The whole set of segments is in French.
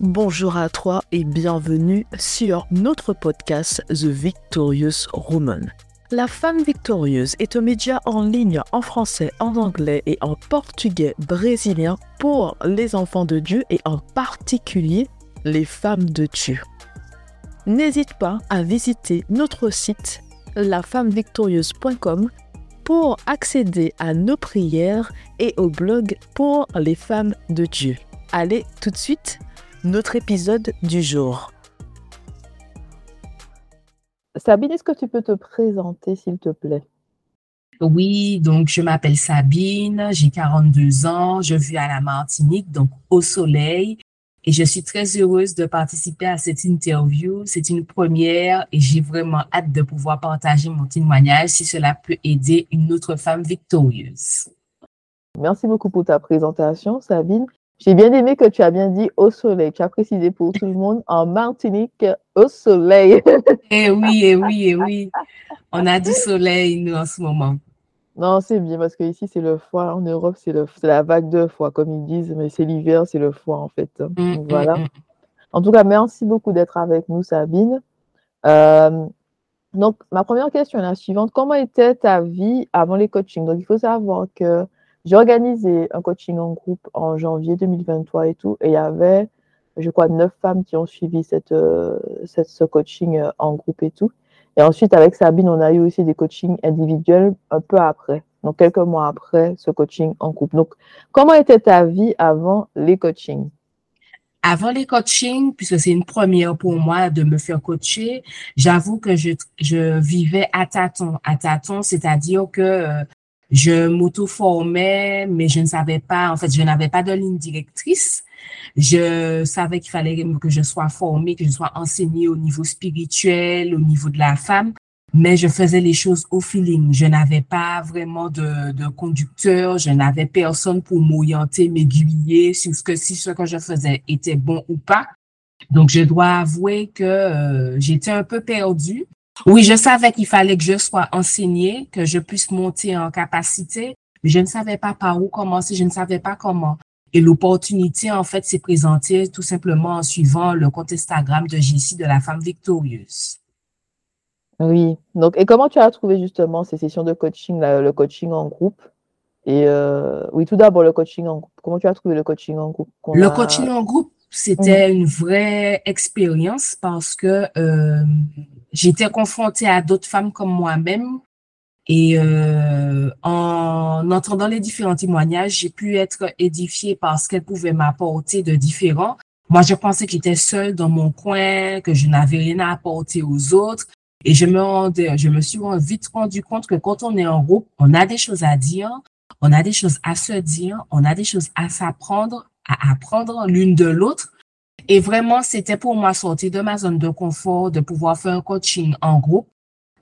Bonjour à toi et bienvenue sur notre podcast The Victorious Woman. La femme victorieuse est un média en ligne en français, en anglais et en portugais brésilien pour les enfants de Dieu et en particulier les femmes de Dieu. N'hésite pas à visiter notre site lafemmevictorieuse.com pour accéder à nos prières et au blog pour les femmes de Dieu. Allez tout de suite, notre épisode du jour. Sabine, est-ce que tu peux te présenter, s'il te plaît? Oui, donc je m'appelle Sabine, j'ai 42 ans, je vis à la Martinique, donc au soleil, et je suis très heureuse de participer à cette interview. C'est une première et j'ai vraiment hâte de pouvoir partager mon témoignage si cela peut aider une autre femme victorieuse. Merci beaucoup pour ta présentation, Sabine. J'ai bien aimé que tu as bien dit au soleil. Tu as précisé pour tout le monde en Martinique au soleil. eh oui, eh oui, eh oui. On a du soleil, nous, en ce moment. Non, c'est bien parce qu'ici, c'est le foie. En Europe, c'est la vague de foie, comme ils disent, mais c'est l'hiver, c'est le foie, en fait. Mmh, mmh, voilà. Mmh. En tout cas, merci beaucoup d'être avec nous, Sabine. Euh, donc, ma première question est la suivante. Comment était ta vie avant les coachings? Donc, il faut savoir que j'ai organisé un coaching en groupe en janvier 2023 et tout, et il y avait, je crois, neuf femmes qui ont suivi cette, euh, ce coaching euh, en groupe et tout. Et ensuite, avec Sabine, on a eu aussi des coachings individuels un peu après, donc quelques mois après ce coaching en groupe. Donc, comment était ta vie avant les coachings? Avant les coachings, puisque c'est une première pour moi de me faire coacher, j'avoue que je, je vivais à tâtons, à tâtons, c'est-à-dire que euh, je m'auto-formais, mais je ne savais pas, en fait, je n'avais pas de ligne directrice. Je savais qu'il fallait que je sois formée, que je sois enseignée au niveau spirituel, au niveau de la femme, mais je faisais les choses au feeling. Je n'avais pas vraiment de, de conducteur, je n'avais personne pour m'orienter, m'aiguiller sur ce que si ce que je faisais était bon ou pas. Donc, je dois avouer que euh, j'étais un peu perdue. Oui, je savais qu'il fallait que je sois enseignée, que je puisse monter en capacité, mais je ne savais pas par où commencer, je ne savais pas comment. Et l'opportunité, en fait, s'est présentée tout simplement en suivant le compte Instagram de Jessie de la femme victorieuse. Oui. Donc, et comment tu as trouvé justement ces sessions de coaching, le coaching en groupe? Et euh, oui, tout d'abord, le coaching en groupe. Comment tu as trouvé le coaching en groupe? Le coaching en groupe, c'était une vraie expérience parce que euh, j'étais confrontée à d'autres femmes comme moi-même et euh, en entendant les différents témoignages, j'ai pu être édifiée par ce qu'elles pouvaient m'apporter de différent. Moi, je pensais que j'étais seule dans mon coin, que je n'avais rien à apporter aux autres. Et je me rendais, je me suis vite rendu compte que quand on est en groupe, on a des choses à dire, on a des choses à se dire, on a des choses à s'apprendre, à apprendre l'une de l'autre. Et vraiment, c'était pour moi sortir de ma zone de confort, de pouvoir faire un coaching en groupe.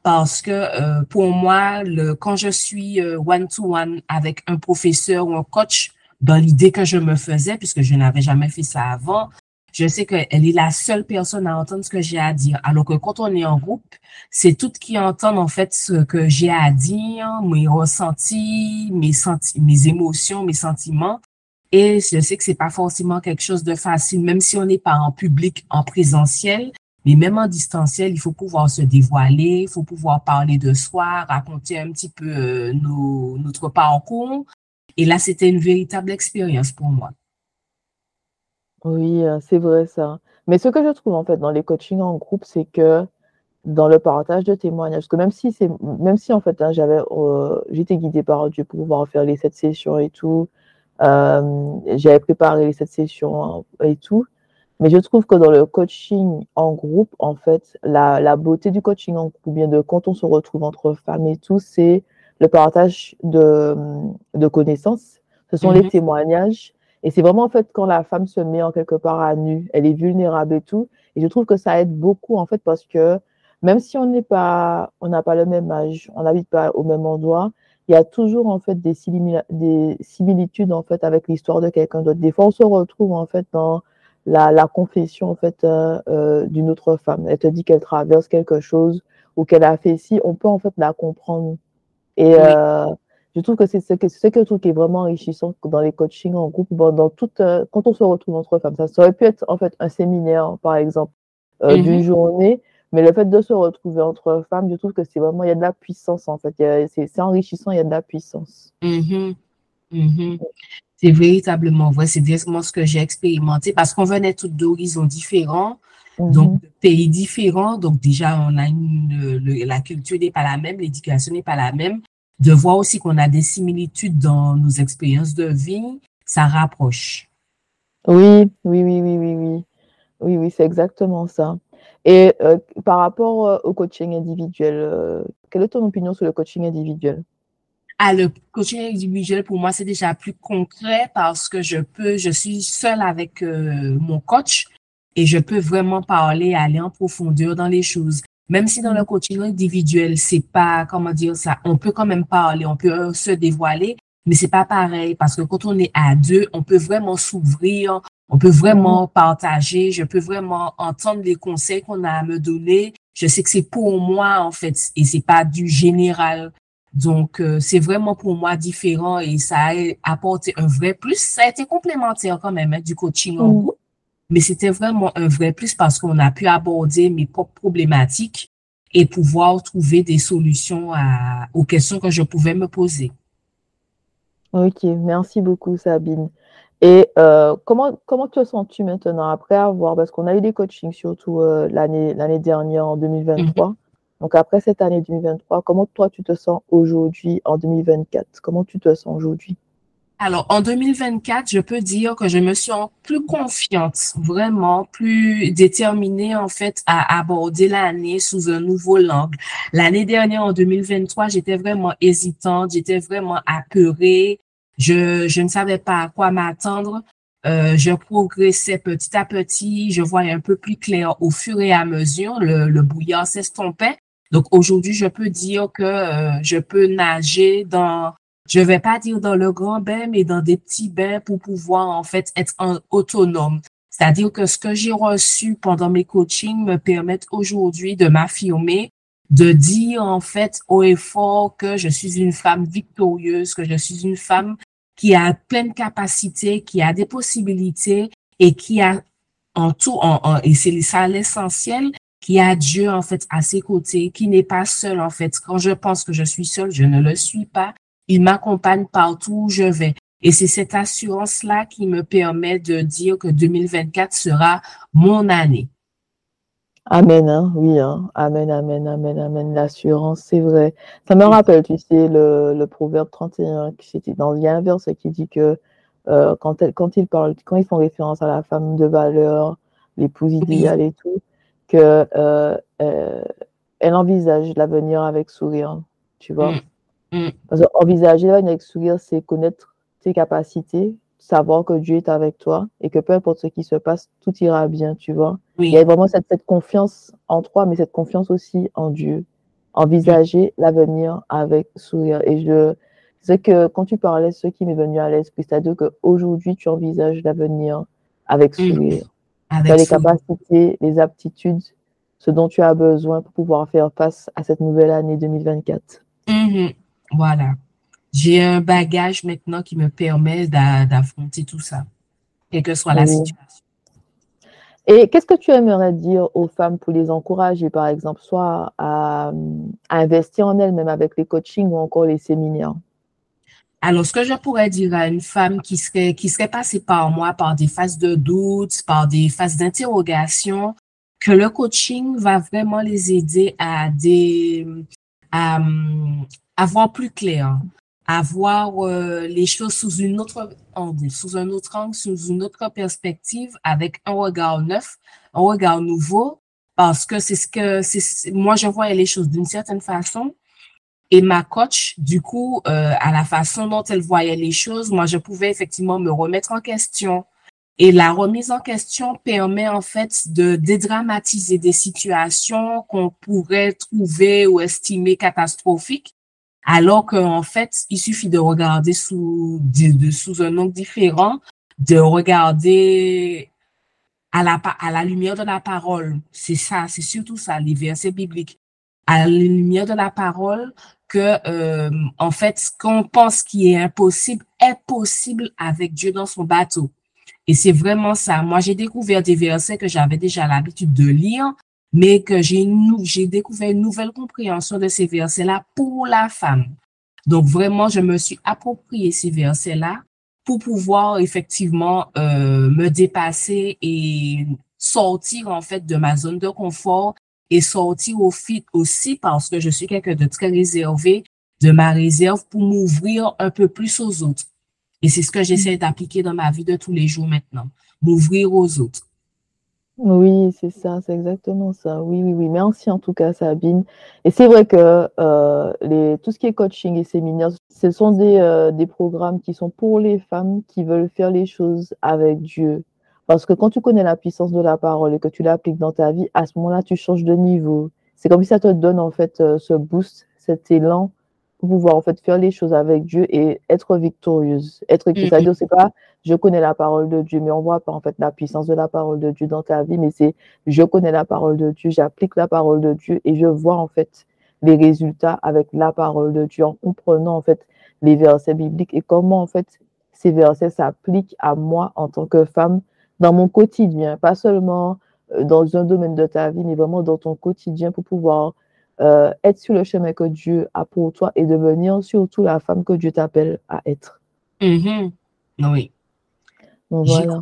Parce que euh, pour moi, le, quand je suis euh, one-to-one avec un professeur ou un coach, dans l'idée que je me faisais, puisque je n'avais jamais fait ça avant, je sais qu'elle est la seule personne à entendre ce que j'ai à dire. Alors que quand on est en groupe, c'est toutes qui entendent en fait ce que j'ai à dire, mes ressentis, mes, senti mes émotions, mes sentiments. Et je sais que c'est pas forcément quelque chose de facile, même si on n'est pas en public, en présentiel, mais même en distanciel, il faut pouvoir se dévoiler, il faut pouvoir parler de soi, raconter un petit peu euh, nos, notre parcours. Et là, c'était une véritable expérience pour moi. Oui, euh, c'est vrai ça. Mais ce que je trouve en fait dans les coachings en groupe, c'est que dans le partage de témoignages, parce que même si c'est, même si en fait hein, j'avais, euh, j'étais guidée par Dieu pour pouvoir faire les sept sessions et tout, j'avais préparé les sept sessions et tout, mais je trouve que dans le coaching en groupe, en fait, la, la beauté du coaching en groupe, ou bien de quand on se retrouve entre femmes et tout, c'est le partage de, de connaissances. Ce sont les mm-hmm. témoignages et c'est vraiment en fait quand la femme se met en quelque part à nu, elle est vulnérable et tout. Et je trouve que ça aide beaucoup en fait parce que même si on n'est pas, on n'a pas le même âge, on n'habite pas au même endroit, il y a toujours en fait des, des similitudes en fait avec l'histoire de quelqu'un d'autre. Des fois, on se retrouve en fait dans la, la confession en fait euh, euh, d'une autre femme. Elle te dit qu'elle traverse quelque chose ou qu'elle a fait ci, on peut en fait la comprendre. Et euh, je trouve que c'est ce que, ce que je trouve qui est vraiment enrichissant dans les coachings en groupe, dans toute, quand on se retrouve entre femmes. Ça, ça aurait pu être en fait un séminaire, par exemple, euh, d'une journée, mais le fait de se retrouver entre femmes, je trouve que c'est vraiment, il y a de la puissance en fait. C'est enrichissant, il y a de la puissance. Mm-hmm. Mm-hmm. C'est véritablement vrai, c'est vraiment ce que j'ai expérimenté parce qu'on venait toutes d'horizons différents. Donc, mhm. pays différents. Donc, déjà, on a une, la culture n'est pas la même, l'éducation n'est pas la même. De voir aussi qu'on a des similitudes dans nos expériences de vie, ça rapproche. Oui, oui, oui, oui, oui, oui. Oui, oui, c'est exactement ça. Et euh, par rapport euh, au coaching individuel, euh, quelle est ton opinion sur le coaching individuel? Ah, le coaching individuel, pour moi, c'est déjà plus concret parce que je peux, je suis seule avec mon coach et je peux vraiment parler, aller en profondeur dans les choses. Même si dans le coaching individuel, c'est pas, comment dire ça, on peut quand même parler, on peut se dévoiler, mais c'est pas pareil parce que quand on est à deux, on peut vraiment s'ouvrir, on peut vraiment partager, je peux vraiment entendre les conseils qu'on a à me donner. Je sais que c'est pour moi, en fait, et c'est pas du général. Donc, euh, c'est vraiment pour moi différent et ça a apporté un vrai plus. Ça a été complémentaire quand même hein, du coaching en groupe mais c'était vraiment un vrai plus parce qu'on a pu aborder mes propres problématiques et pouvoir trouver des solutions à, aux questions que je pouvais me poser. Ok, merci beaucoup Sabine. Et euh, comment, comment te sens-tu maintenant après avoir, parce qu'on a eu des coachings surtout euh, l'année l'année dernière en 2023. Mhm. Donc après cette année 2023, comment toi tu te sens aujourd'hui en 2024 Comment tu te sens aujourd'hui? Alors, en 2024, je peux dire que je me sens plus confiante, vraiment plus déterminée en fait à aborder l'année sous un nouveau angle. L'année dernière, en 2023, j'étais vraiment hésitante, j'étais vraiment apeurée. Je, je ne savais pas à quoi m'attendre. Euh, je progressais petit à petit, je voyais un peu plus clair au fur et à mesure, le, le brouillard s'estompait. Donc aujourd'hui, je peux dire que euh, je peux nager dans je vais pas dire dans le grand bain, mais dans des petits bains pour pouvoir en fait être autonome. C'est-à-dire que ce que j'ai reçu pendant mes coachings me permettent aujourd'hui de m'affirmer, de dire en fait haut et fort que je suis une femme victorieuse, que je suis une femme qui a pleine capacité, qui a des possibilités et qui a en tout, en, et c'est ça l'essentiel, qui a Dieu en fait à ses côtés, qui n'est pas seul en fait. Quand je pense que je suis seule, je ne le suis pas. Il m'accompagne partout où je vais. Et c'est cette assurance-là qui me permet de dire que 2024 sera mon année. Amen, hein, oui, hein. amen, amen, amen, amen. L'assurance, c'est vrai. Ça me rappelle, tu sais, le, le proverbe 31, qui c'était dans il y a un verset qui dit que euh, quand, elle, quand ils parlent, quand ils font référence à la femme de valeur, l'épouse idéale et tout, que euh, euh, elle envisage l'avenir avec sourire, tu vois. Mm. Mm. Parce envisager avec sourire, c'est connaître tes capacités, savoir que Dieu est avec toi et que peu importe ce qui se passe, tout ira bien, tu vois. Il y a vraiment cette, cette, confiance en toi, mais cette confiance aussi en Dieu. Envisager l'avenir avec sourire. Et je sais que quand tu parlais, ce qui m'est venu à l'esprit, c'est-à-dire qu'aujourd'hui, tu envisages l'avenir avec sourire. tu as les capacités, les aptitudes, ce dont tu as besoin pour pouvoir faire face à cette nouvelle année 2024. Voilà. J'ai un bagage maintenant qui me permet d'affronter tout ça, quelle que soit la situation. Et qu'est-ce que tu aimerais dire aux femmes pour les encourager, par exemple, soit à, investir en elles-mêmes avec les coachings ou encore les séminaires? Alors, ce que je pourrais dire à une femme qui serait, qui serait passée par moi par des phases de doute, par des phases d'interrogation, que le coaching va vraiment les aider à des, à, avoir plus clair, avoir euh, les choses sous une autre angle, sous un autre angle, sous une autre perspective, avec un regard neuf, un regard nouveau, parce que c'est ce que c'est moi je vois les choses d'une certaine façon et ma coach du coup euh, à la façon dont elle voyait les choses, moi je pouvais effectivement me remettre en question. Et la remise en question permet en fait de dédramatiser des situations qu'on pourrait trouver ou estimer catastrophiques alors qu'en fait, il suffit de regarder sous, de, sous un angle différent, de regarder à la, à la lumière de la parole. C'est ça, c'est surtout ça, les versets bibliques. à la lumière de la parole que euh, en fait ce qu'on pense qui est impossible est possible avec Dieu dans son bateau. Et c'est vraiment ça. Moi, j'ai découvert des versets que j'avais déjà l'habitude de lire, mais que j'ai découvert une nouvelle compréhension de ces versets-là pour la femme. Donc vraiment, je me suis approprié ces versets-là pour pouvoir effectivement euh, me dépasser et sortir en fait de ma zone de confort et sortir au fit aussi parce que je suis quelqu'un de très réservé, de ma réserve pour m'ouvrir un peu plus aux autres. Et c'est ce que j'essaie d'appliquer dans ma vie de tous les jours maintenant, m'ouvrir aux autres. Oui, c'est ça, c'est exactement ça. Oui, oui, oui. Merci en tout cas, Sabine. Et c'est vrai que euh, les, tout ce qui est coaching et séminaires, ce sont des, euh, des programmes qui sont pour les femmes qui veulent faire les choses avec Dieu. Parce que quand tu connais la puissance de la parole et que tu l'appliques dans ta vie, à ce moment-là, tu changes de niveau. C'est comme si ça te donne en fait euh, ce boost, cet élan pour pouvoir en fait faire les choses avec Dieu et être victorieuse. Être qui c'est-à-dire c'est pas je connais la parole de Dieu, mais on voit pas en fait la puissance de la parole de Dieu dans ta vie, mais c'est je connais la parole de Dieu, j'applique la parole de Dieu et je vois en fait les résultats avec la parole de Dieu en comprenant en fait les versets bibliques et comment en fait ces versets s'appliquent à moi en tant que femme dans mon quotidien, pas seulement euh, dans un domaine de ta vie, mais vraiment dans ton quotidien pour pouvoir euh, être sur le chemin que Dieu a pour toi et devenir surtout la femme que Dieu t'appelle à être. Mm-hmm. Oui. voilà.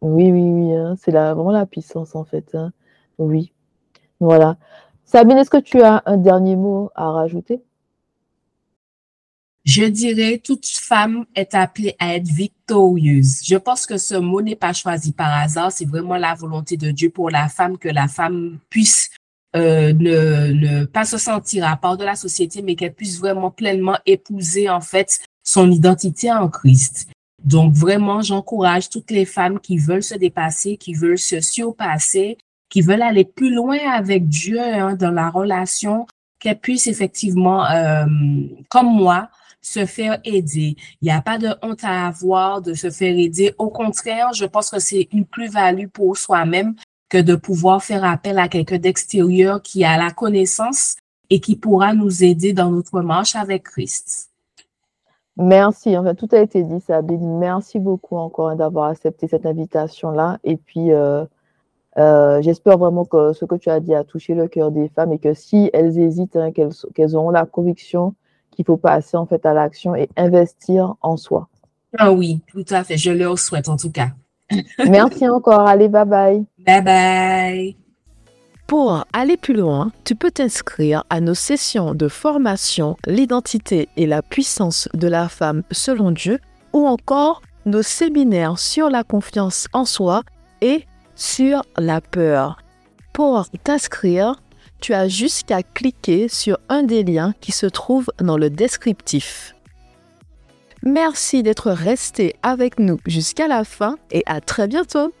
Oui, oui, oui. Hein. C'est vraiment la puissance en fait. Hein. Oui. Voilà. Sabine, est-ce que tu as un dernier mot à rajouter? Je dirais, toute femme est appelée à être victorieuse. Je pense que ce mot n'est pas choisi par hasard. C'est vraiment la volonté de Dieu pour la femme que la femme puisse euh, ne, ne pas se sentir à part de la société, mais qu'elle puisse vraiment pleinement épouser en fait son identité en Christ. Donc vraiment, j'encourage toutes les femmes qui veulent se dépasser, qui veulent se surpasser, qui veulent aller plus loin avec Dieu hein, dans la relation, qu'elles puissent effectivement, euh, comme moi, se faire aider. Il n'y a pas de honte à avoir de se faire aider. Au contraire, je pense que c'est une plus-value pour soi-même que de pouvoir faire appel à quelqu'un d'extérieur qui a la connaissance et qui pourra nous aider dans notre marche avec Christ. Merci. En fait, tout a été dit, Sabine. Merci beaucoup encore d'avoir accepté cette invitation-là. Et puis, euh, euh, j'espère vraiment que ce que tu as dit a touché le cœur des femmes et que si elles hésitent, hein, qu'elles auront la conviction qu'il faut passer en fait à l'action et investir en soi. Ah oui, tout à fait. Je le souhaite en tout cas. Merci encore. Allez, bye bye. Bye bye. Pour aller plus loin, tu peux t'inscrire à nos sessions de formation L'identité et la puissance de la femme selon Dieu ou encore nos séminaires sur la confiance en soi et sur la peur. Pour t'inscrire, tu as juste qu'à cliquer sur un des liens qui se trouve dans le descriptif. Merci d'être resté avec nous jusqu'à la fin et à très bientôt